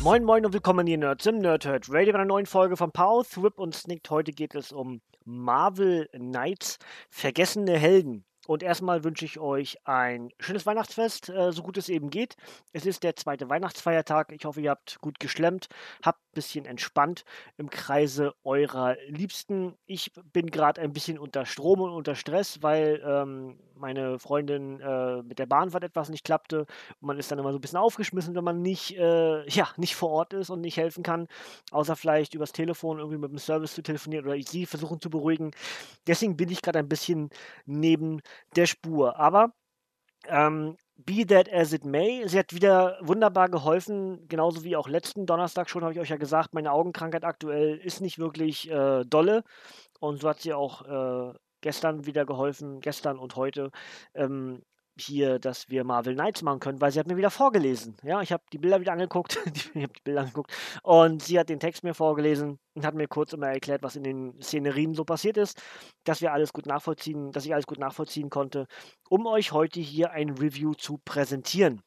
Moin Moin und willkommen hier Nerds im Nerdhurt Radio bei einer neuen Folge von Power, Thrip und Snicked. Heute geht es um Marvel Knights, vergessene Helden. Und erstmal wünsche ich euch ein schönes Weihnachtsfest, äh, so gut es eben geht. Es ist der zweite Weihnachtsfeiertag. Ich hoffe, ihr habt gut geschlemmt, habt bisschen entspannt im Kreise eurer Liebsten. Ich bin gerade ein bisschen unter Strom und unter Stress, weil ähm, meine Freundin äh, mit der Bahnfahrt etwas nicht klappte. Und man ist dann immer so ein bisschen aufgeschmissen, wenn man nicht, äh, ja, nicht vor Ort ist und nicht helfen kann, außer vielleicht übers Telefon irgendwie mit dem Service zu telefonieren oder sie versuchen zu beruhigen. Deswegen bin ich gerade ein bisschen neben der Spur. Aber ähm, be that as it may, sie hat wieder wunderbar geholfen, genauso wie auch letzten Donnerstag schon, habe ich euch ja gesagt, meine Augenkrankheit aktuell ist nicht wirklich äh, dolle. Und so hat sie auch äh, gestern wieder geholfen, gestern und heute. Ähm, hier, dass wir Marvel Knights machen können, weil sie hat mir wieder vorgelesen. Ja, ich habe die Bilder wieder angeguckt, ich habe die Bilder angeguckt und sie hat den Text mir vorgelesen und hat mir kurz immer erklärt, was in den Szenerien so passiert ist, dass wir alles gut nachvollziehen, dass ich alles gut nachvollziehen konnte, um euch heute hier ein Review zu präsentieren.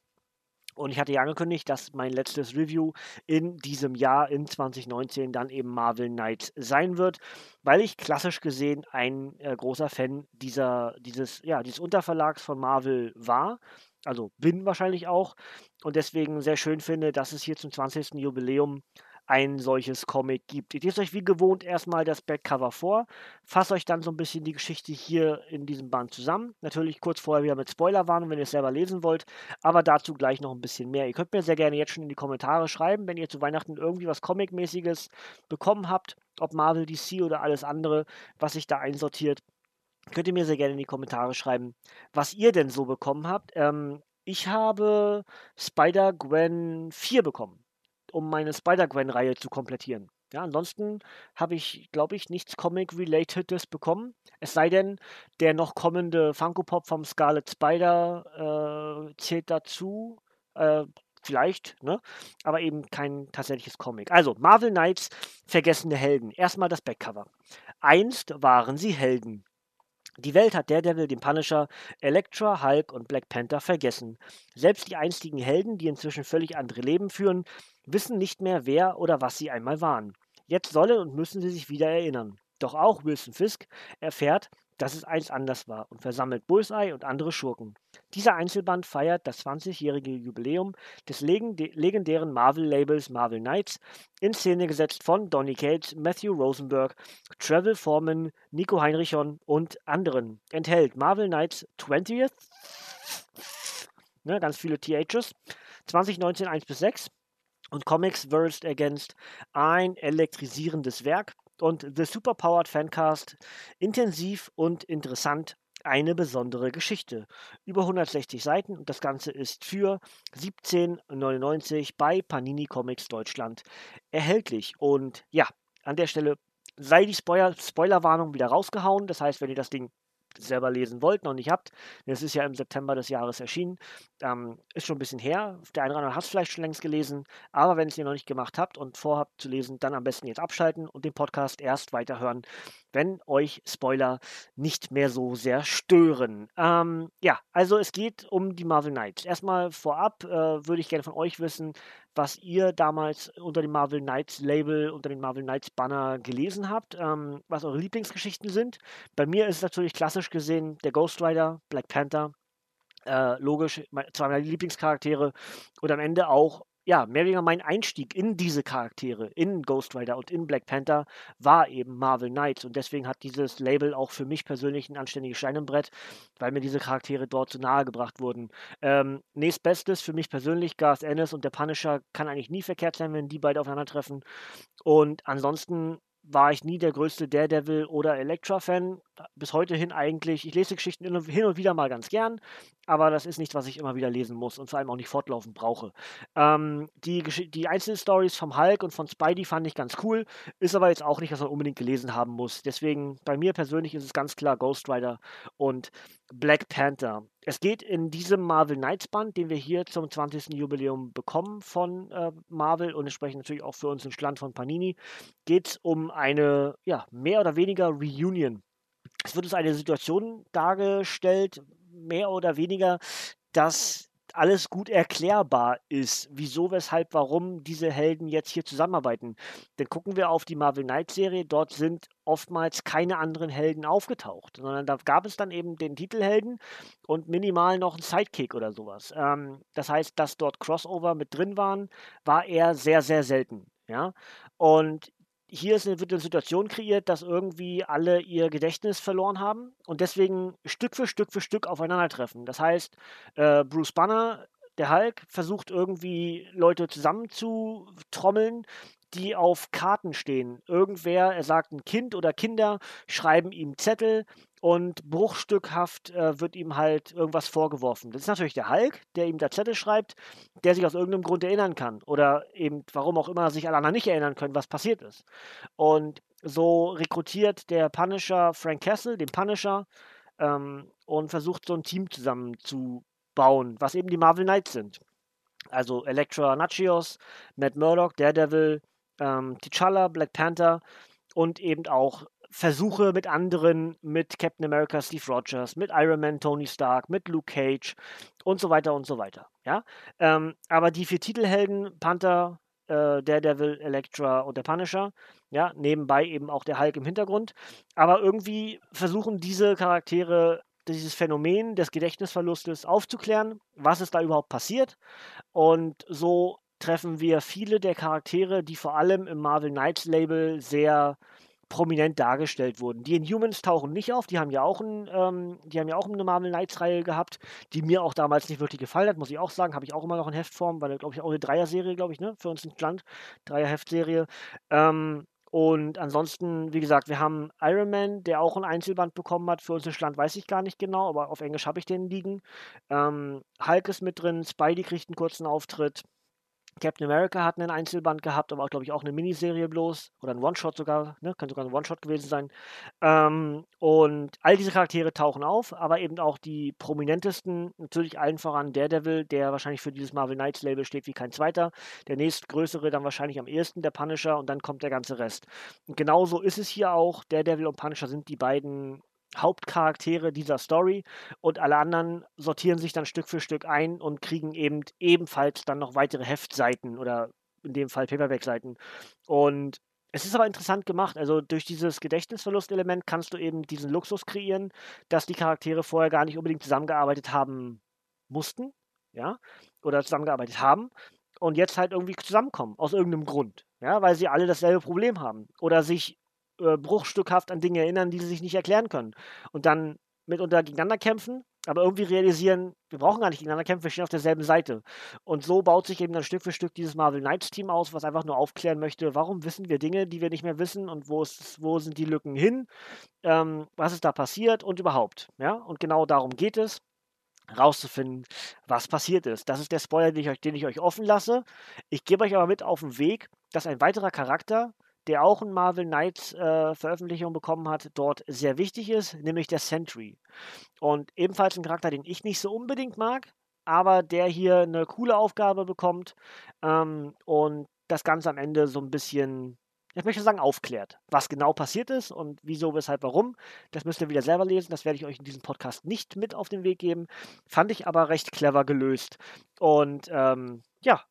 Und ich hatte ja angekündigt, dass mein letztes Review in diesem Jahr, in 2019, dann eben Marvel Knights sein wird, weil ich klassisch gesehen ein äh, großer Fan dieser, dieses, ja, dieses Unterverlags von Marvel war. Also bin wahrscheinlich auch. Und deswegen sehr schön finde, dass es hier zum 20. Jubiläum ein solches Comic gibt. Ich lese euch wie gewohnt erstmal das Backcover vor, fasse euch dann so ein bisschen die Geschichte hier in diesem Band zusammen. Natürlich kurz vorher wieder mit Spoilerwarnung, wenn ihr es selber lesen wollt, aber dazu gleich noch ein bisschen mehr. Ihr könnt mir sehr gerne jetzt schon in die Kommentare schreiben, wenn ihr zu Weihnachten irgendwie was Comic-mäßiges bekommen habt, ob Marvel, DC oder alles andere, was sich da einsortiert. Könnt ihr mir sehr gerne in die Kommentare schreiben, was ihr denn so bekommen habt. Ähm, ich habe Spider-Gwen 4 bekommen um meine Spider-Gwen-Reihe zu komplettieren. Ja, ansonsten habe ich, glaube ich, nichts Comic-Relatedes bekommen. Es sei denn, der noch kommende Funko Pop vom Scarlet Spider äh, zählt dazu. Äh, vielleicht, ne? Aber eben kein tatsächliches Comic. Also, Marvel Knights, vergessene Helden. Erstmal das Backcover. Einst waren sie Helden. Die Welt hat Daredevil, den Punisher, Elektra, Hulk und Black Panther vergessen. Selbst die einstigen Helden, die inzwischen völlig andere Leben führen, wissen nicht mehr, wer oder was sie einmal waren. Jetzt sollen und müssen sie sich wieder erinnern. Doch auch Wilson Fisk erfährt, dass es einst anders war und versammelt Bullseye und andere Schurken. Dieser Einzelband feiert das 20-jährige Jubiläum des legendären Marvel-Labels Marvel Knights, in Szene gesetzt von Donny Cates, Matthew Rosenberg, Travel Foreman, Nico Heinrichon und anderen. Enthält Marvel Knights 20th, ne, ganz viele THs, 2019 1 bis 6 und Comics Versed Against ein elektrisierendes Werk und The Superpowered Fancast intensiv und interessant eine besondere Geschichte. Über 160 Seiten und das Ganze ist für 17,99 bei Panini Comics Deutschland erhältlich. Und ja, an der Stelle sei die Spoiler Spoilerwarnung wieder rausgehauen. Das heißt, wenn ihr das Ding selber lesen wollt, noch nicht habt. Es ist ja im September des Jahres erschienen. Ähm, ist schon ein bisschen her. Der eine oder andere hat es vielleicht schon längst gelesen. Aber wenn es ihr noch nicht gemacht habt und vorhabt zu lesen, dann am besten jetzt abschalten und den Podcast erst weiterhören, wenn euch Spoiler nicht mehr so sehr stören. Ähm, ja, also es geht um die Marvel Knights. Erstmal vorab äh, würde ich gerne von euch wissen, was ihr damals unter dem Marvel Knights Label, unter dem Marvel Knights Banner gelesen habt, ähm, was eure Lieblingsgeschichten sind. Bei mir ist es natürlich klassisch gesehen der Ghost Rider, Black Panther, äh, logisch, zwei meiner Lieblingscharaktere und am Ende auch ja, mehr oder weniger mein Einstieg in diese Charaktere, in Ghost Rider und in Black Panther, war eben Marvel Knights. Und deswegen hat dieses Label auch für mich persönlich ein anständiges Stein im Brett, weil mir diese Charaktere dort so nahe gebracht wurden. Ähm, nächstbestes für mich persönlich, Garth Ennis und der Punisher kann eigentlich nie verkehrt sein, wenn die beide aufeinandertreffen. Und ansonsten war ich nie der größte Daredevil oder Elektra-Fan. Bis heute hin eigentlich. Ich lese Geschichten hin und wieder mal ganz gern, aber das ist nichts, was ich immer wieder lesen muss und vor allem auch nicht fortlaufend brauche. Ähm, die, die Einzelstories vom Hulk und von Spidey fand ich ganz cool, ist aber jetzt auch nicht, was man unbedingt gelesen haben muss. Deswegen, bei mir persönlich ist es ganz klar Ghost Rider und Black Panther. Es geht in diesem Marvel Knights Band, den wir hier zum 20. Jubiläum bekommen von äh, Marvel und entsprechend natürlich auch für uns in Stand von Panini, geht es um eine ja, mehr oder weniger Reunion. Es wird uns eine Situation dargestellt, mehr oder weniger, dass alles gut erklärbar ist, wieso, weshalb, warum diese Helden jetzt hier zusammenarbeiten. Denn gucken wir auf die Marvel Knight Serie, dort sind oftmals keine anderen Helden aufgetaucht, sondern da gab es dann eben den Titelhelden und minimal noch einen Sidekick oder sowas. Ähm, das heißt, dass dort Crossover mit drin waren, war eher sehr, sehr selten. Ja? Und hier ist wird eine Situation kreiert, dass irgendwie alle ihr Gedächtnis verloren haben und deswegen Stück für Stück für Stück aufeinandertreffen. Das heißt, äh, Bruce Banner, der Hulk, versucht irgendwie Leute zusammenzutrommeln, die auf Karten stehen. Irgendwer, er sagt ein Kind oder Kinder, schreiben ihm Zettel und bruchstückhaft äh, wird ihm halt irgendwas vorgeworfen. Das ist natürlich der Hulk, der ihm da Zettel schreibt, der sich aus irgendeinem Grund erinnern kann. Oder eben, warum auch immer, sich alle anderen nicht erinnern können, was passiert ist. Und so rekrutiert der Punisher Frank Castle, den Punisher, ähm, und versucht so ein Team zusammenzubauen, was eben die Marvel Knights sind. Also Elektra Nachios, Matt Murdock, Daredevil, ähm, T'Challa, Black Panther und eben auch Versuche mit anderen, mit Captain America, Steve Rogers, mit Iron Man, Tony Stark, mit Luke Cage und so weiter und so weiter. Ja, ähm, aber die vier Titelhelden, Panther, äh, Daredevil, Elektra und der Punisher, ja, nebenbei eben auch der Hulk im Hintergrund, aber irgendwie versuchen diese Charaktere dieses Phänomen des Gedächtnisverlustes aufzuklären, was ist da überhaupt passiert und so treffen wir viele der Charaktere, die vor allem im Marvel Knights Label sehr prominent dargestellt wurden. Die Inhumans tauchen nicht auf, die haben ja auch, ein, ähm, die haben ja auch eine Marvel Knights-Reihe gehabt, die mir auch damals nicht wirklich gefallen hat, muss ich auch sagen. Habe ich auch immer noch in Heftform, weil, glaube ich, auch eine Dreier-Serie, glaube ich, ne, für uns ins Land. Dreier-Heftserie. Ähm, und ansonsten, wie gesagt, wir haben Iron Man, der auch ein Einzelband bekommen hat. Für unser Land weiß ich gar nicht genau, aber auf Englisch habe ich den liegen. Ähm, Hulk ist mit drin, Spidey kriegt einen kurzen Auftritt. Captain America hat einen Einzelband gehabt, aber auch, glaube ich, auch eine Miniserie bloß oder ein One-Shot sogar, ne? Könnte sogar ein One-Shot gewesen sein. Ähm, und all diese Charaktere tauchen auf, aber eben auch die prominentesten, natürlich allen voran Daredevil, der wahrscheinlich für dieses Marvel Knights Label steht wie kein zweiter. Der nächstgrößere dann wahrscheinlich am ehesten der Punisher und dann kommt der ganze Rest. Und genauso ist es hier auch. Daredevil und Punisher sind die beiden Hauptcharaktere dieser Story und alle anderen sortieren sich dann Stück für Stück ein und kriegen eben ebenfalls dann noch weitere Heftseiten oder in dem Fall Paperback-Seiten. Und es ist aber interessant gemacht. Also durch dieses Gedächtnisverlustelement kannst du eben diesen Luxus kreieren, dass die Charaktere vorher gar nicht unbedingt zusammengearbeitet haben mussten, ja, oder zusammengearbeitet haben und jetzt halt irgendwie zusammenkommen aus irgendeinem Grund, ja, weil sie alle dasselbe Problem haben oder sich äh, bruchstückhaft an Dinge erinnern, die sie sich nicht erklären können. Und dann mitunter gegeneinander kämpfen, aber irgendwie realisieren, wir brauchen gar nicht gegeneinander kämpfen, wir stehen auf derselben Seite. Und so baut sich eben dann Stück für Stück dieses Marvel Knights Team aus, was einfach nur aufklären möchte, warum wissen wir Dinge, die wir nicht mehr wissen und wo, ist, wo sind die Lücken hin, ähm, was ist da passiert und überhaupt. Ja? Und genau darum geht es rauszufinden, was passiert ist. Das ist der Spoiler, den ich euch, den ich euch offen lasse. Ich gebe euch aber mit auf den Weg, dass ein weiterer Charakter der auch ein Marvel Knights äh, Veröffentlichung bekommen hat, dort sehr wichtig ist, nämlich der Sentry. Und ebenfalls ein Charakter, den ich nicht so unbedingt mag, aber der hier eine coole Aufgabe bekommt ähm, und das Ganze am Ende so ein bisschen, ich möchte sagen, aufklärt, was genau passiert ist und wieso, weshalb, warum. Das müsst ihr wieder selber lesen. Das werde ich euch in diesem Podcast nicht mit auf den Weg geben. Fand ich aber recht clever gelöst. Und ähm, ja,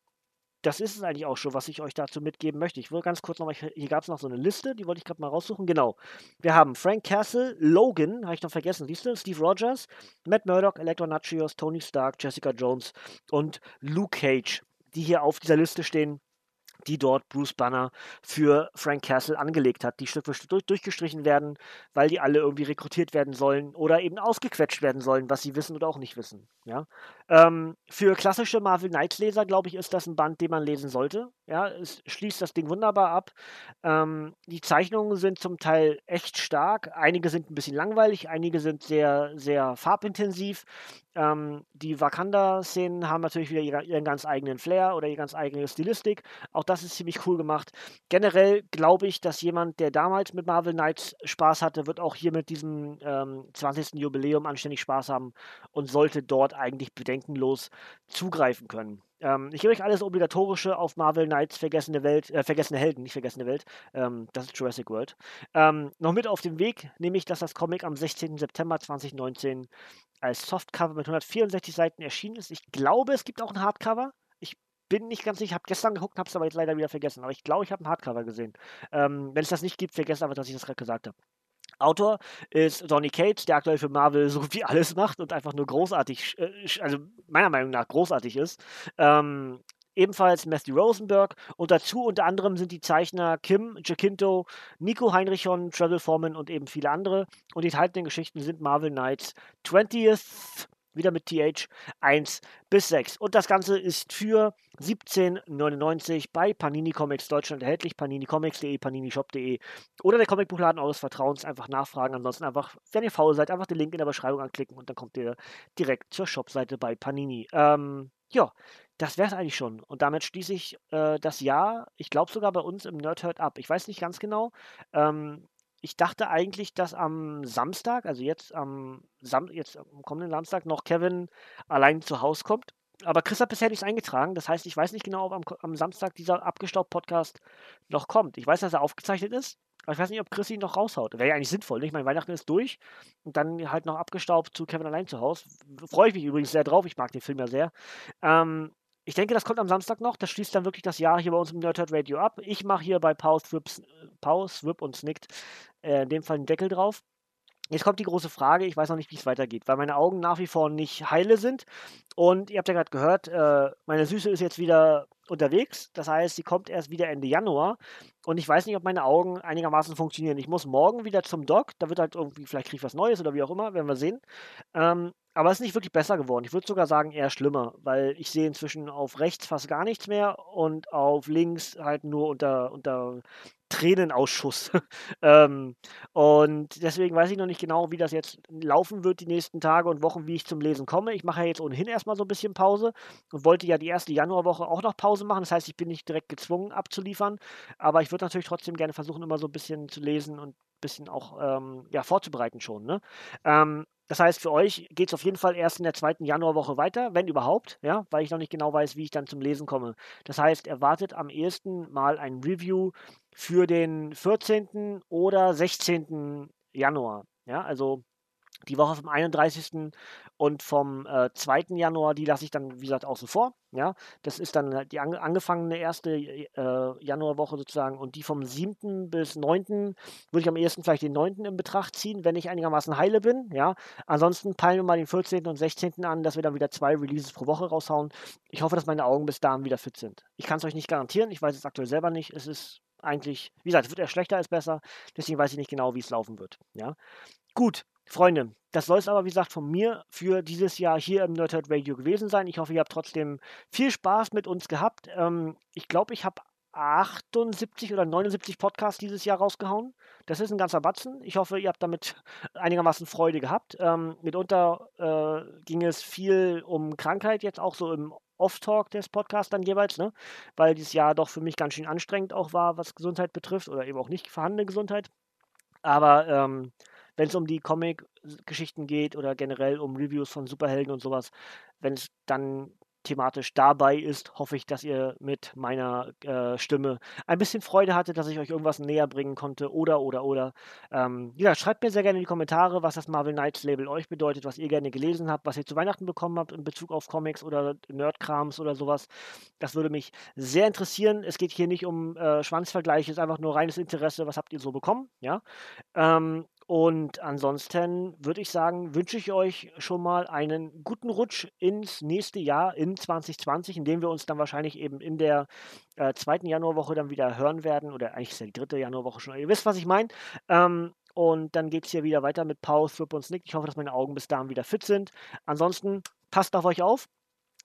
das ist es eigentlich auch schon, was ich euch dazu mitgeben möchte. Ich will ganz kurz nochmal, hier gab es noch so eine Liste, die wollte ich gerade mal raussuchen. Genau. Wir haben Frank Castle, Logan, habe ich noch vergessen, siehst du, Steve Rogers, Matt Murdock, Electro Nachios, Tony Stark, Jessica Jones und Luke Cage, die hier auf dieser Liste stehen die dort Bruce Banner für Frank Castle angelegt hat, die Stück für Stück durch, durchgestrichen werden, weil die alle irgendwie rekrutiert werden sollen oder eben ausgequetscht werden sollen, was sie wissen oder auch nicht wissen. Ja? Ähm, für klassische Marvel Knights Leser, glaube ich, ist das ein Band, den man lesen sollte. Ja, es schließt das Ding wunderbar ab. Ähm, die Zeichnungen sind zum Teil echt stark. Einige sind ein bisschen langweilig, einige sind sehr, sehr farbintensiv. Ähm, die Wakanda-Szenen haben natürlich wieder ihren, ganz eigenen Flair oder ihre ganz eigene Stilistik. Auch das ist ziemlich cool gemacht. Generell glaube ich, dass jemand, der damals mit Marvel Knights Spaß hatte, wird auch hier mit diesem ähm, 20. Jubiläum anständig Spaß haben und sollte dort eigentlich bedenkenlos zugreifen können. Ähm, ich gebe euch alles Obligatorische auf Marvel Knights Vergessene Welt, äh, Vergessene Helden, nicht Vergessene Welt. Ähm, das ist Jurassic World. Ähm, noch mit auf dem Weg, nämlich, dass das Comic am 16. September 2019 als Softcover mit 164 Seiten erschienen ist. Ich glaube, es gibt auch ein Hardcover. Ich bin nicht ganz sicher, ich habe gestern geguckt, habe es aber jetzt leider wieder vergessen. Aber ich glaube, ich habe ein Hardcover gesehen. Ähm, wenn es das nicht gibt, vergesst einfach, dass ich das gerade gesagt habe. Autor ist Donny Cates, der aktuell für Marvel so wie alles macht und einfach nur großartig, äh, also meiner Meinung nach großartig ist. Ähm, ebenfalls Matthew Rosenberg und dazu unter anderem sind die Zeichner Kim Jacinto, Nico Heinrichon, Travel Foreman und eben viele andere. Und die enthaltenen Geschichten sind Marvel Knights 20th wieder mit TH 1 bis 6. Und das Ganze ist für 17,99 bei Panini Comics Deutschland erhältlich. paninicomics.de, paninishop.de oder der Comicbuchladen eures Vertrauens. Einfach nachfragen. Ansonsten einfach, wenn ihr faul seid, einfach den Link in der Beschreibung anklicken und dann kommt ihr direkt zur Shopseite bei Panini. Ähm, ja, das wäre es eigentlich schon. Und damit schließe ich äh, das Jahr, ich glaube sogar bei uns im Nerdhurt ab. Ich weiß nicht ganz genau. Ähm, ich dachte eigentlich, dass am Samstag, also jetzt am, Sam jetzt am kommenden Samstag, noch Kevin allein zu Hause kommt. Aber Chris hat bisher nichts eingetragen. Das heißt, ich weiß nicht genau, ob am, am Samstag dieser Abgestaubt-Podcast noch kommt. Ich weiß, dass er aufgezeichnet ist. Aber ich weiß nicht, ob Chris ihn noch raushaut. Wäre ja eigentlich sinnvoll. Nicht? Mein Weihnachten ist durch und dann halt noch abgestaubt zu Kevin allein zu Hause. Freue ich mich übrigens sehr drauf. Ich mag den Film ja sehr. Ähm, ich denke, das kommt am Samstag noch. Das schließt dann wirklich das Jahr hier bei uns im Nerdhurt Radio ab. Ich mache hier bei Pause, Pause, Whip und Snickt äh, in dem Fall einen Deckel drauf. Jetzt kommt die große Frage, ich weiß noch nicht, wie es weitergeht, weil meine Augen nach wie vor nicht heile sind. Und ihr habt ja gerade gehört, äh, meine Süße ist jetzt wieder unterwegs. Das heißt, sie kommt erst wieder Ende Januar. Und ich weiß nicht, ob meine Augen einigermaßen funktionieren. Ich muss morgen wieder zum Doc. Da wird halt irgendwie, vielleicht kriege ich was Neues oder wie auch immer, werden wir sehen. Ähm, aber es ist nicht wirklich besser geworden. Ich würde sogar sagen, eher schlimmer, weil ich sehe inzwischen auf rechts fast gar nichts mehr und auf links halt nur unter, unter Tränenausschuss. ähm, und deswegen weiß ich noch nicht genau, wie das jetzt laufen wird die nächsten Tage und Wochen, wie ich zum Lesen komme. Ich mache ja jetzt ohnehin erstmal so ein bisschen Pause und wollte ja die erste Januarwoche auch noch Pause machen. Das heißt, ich bin nicht direkt gezwungen abzuliefern, aber ich würde natürlich trotzdem gerne versuchen, immer so ein bisschen zu lesen und bisschen auch ähm, ja, vorzubereiten schon. Ne? Ähm, das heißt, für euch geht es auf jeden Fall erst in der zweiten Januarwoche weiter, wenn überhaupt, ja, weil ich noch nicht genau weiß, wie ich dann zum Lesen komme. Das heißt, erwartet am ehesten mal ein Review für den 14. oder 16. Januar. Ja, also die Woche vom 31. und vom äh, 2. Januar, die lasse ich dann, wie gesagt, außen vor. Ja, das ist dann halt die ange angefangene erste äh, Januarwoche sozusagen. Und die vom 7. bis 9. würde ich am ehesten vielleicht den 9. in Betracht ziehen, wenn ich einigermaßen heile bin. Ja, ansonsten peilen wir mal den 14. und 16. an, dass wir dann wieder zwei Releases pro Woche raushauen. Ich hoffe, dass meine Augen bis dahin wieder fit sind. Ich kann es euch nicht garantieren. Ich weiß es aktuell selber nicht. Es ist eigentlich, wie gesagt, es wird eher schlechter als besser. Deswegen weiß ich nicht genau, wie es laufen wird. Ja, gut. Freunde, das soll es aber, wie gesagt, von mir für dieses Jahr hier im Nerdhurt Radio gewesen sein. Ich hoffe, ihr habt trotzdem viel Spaß mit uns gehabt. Ähm, ich glaube, ich habe 78 oder 79 Podcasts dieses Jahr rausgehauen. Das ist ein ganzer Batzen. Ich hoffe, ihr habt damit einigermaßen Freude gehabt. Ähm, mitunter äh, ging es viel um Krankheit, jetzt auch so im Off-Talk des Podcasts dann jeweils, ne? weil dieses Jahr doch für mich ganz schön anstrengend auch war, was Gesundheit betrifft oder eben auch nicht vorhandene Gesundheit. Aber ähm, wenn es um die Comic-Geschichten geht oder generell um Reviews von Superhelden und sowas, wenn es dann thematisch dabei ist, hoffe ich, dass ihr mit meiner äh, Stimme ein bisschen Freude hattet, dass ich euch irgendwas näher bringen konnte oder, oder, oder. Ähm, ja, schreibt mir sehr gerne in die Kommentare, was das Marvel Knights Label euch bedeutet, was ihr gerne gelesen habt, was ihr zu Weihnachten bekommen habt in Bezug auf Comics oder Nerdkrams oder sowas. Das würde mich sehr interessieren. Es geht hier nicht um äh, Schwanzvergleiche, es ist einfach nur reines Interesse, was habt ihr so bekommen, ja. Ähm, und ansonsten würde ich sagen, wünsche ich euch schon mal einen guten Rutsch ins nächste Jahr in 2020, in dem wir uns dann wahrscheinlich eben in der äh, zweiten Januarwoche dann wieder hören werden. Oder eigentlich ist ja die dritte Januarwoche schon. Ihr wisst, was ich meine. Ähm, und dann geht es hier wieder weiter mit Paul, Thrip und Snick. Ich hoffe, dass meine Augen bis dahin wieder fit sind. Ansonsten passt auf euch auf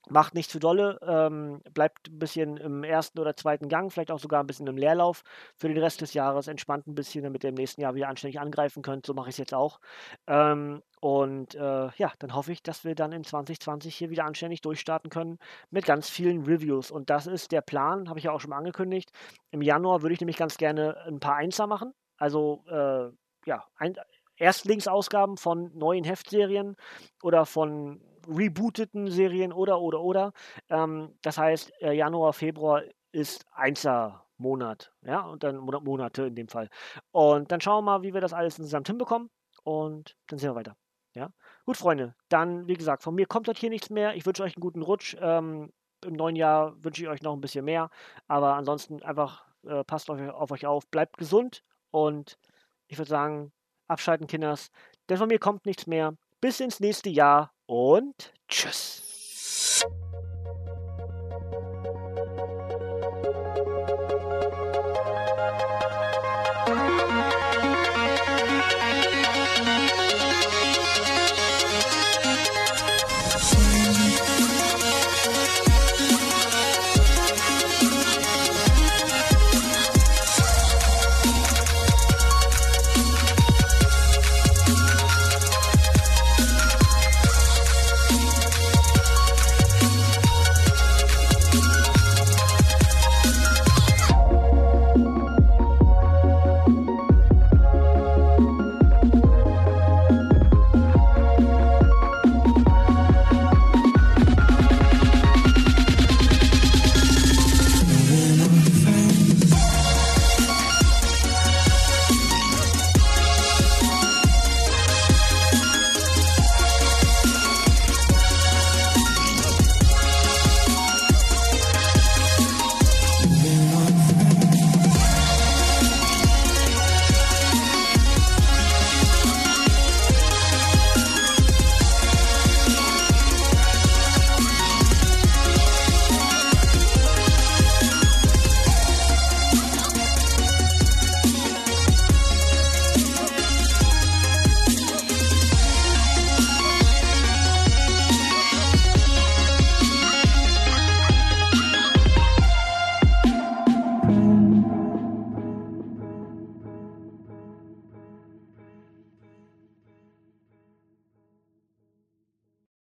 macht nicht zu dolle, ähm, bleibt ein bisschen im ersten oder zweiten Gang, vielleicht auch sogar ein bisschen im Leerlauf für den Rest des Jahres, entspannt ein bisschen, damit ihr im nächsten Jahr wieder anständig angreifen könnt. So mache ich es jetzt auch. Ähm, und äh, ja, dann hoffe ich, dass wir dann in 2020 hier wieder anständig durchstarten können mit ganz vielen Reviews. Und das ist der Plan, habe ich ja auch schon mal angekündigt. Im Januar würde ich nämlich ganz gerne ein paar Einser machen. Also äh, ja, ein, Erstlingsausgaben von neuen Heftserien oder von rebooteten Serien oder, oder, oder. Ähm, das heißt, äh, Januar, Februar ist Einser-Monat, ja, und dann Monate in dem Fall. Und dann schauen wir mal, wie wir das alles insgesamt hinbekommen und dann sehen wir weiter. Ja, gut, Freunde, dann, wie gesagt, von mir kommt dort hier nichts mehr. Ich wünsche euch einen guten Rutsch. Ähm, Im neuen Jahr wünsche ich euch noch ein bisschen mehr, aber ansonsten einfach äh, passt auf, auf euch auf, bleibt gesund und ich würde sagen, abschalten, Kinders, denn von mir kommt nichts mehr. Bis ins nächste Jahr und tschüss.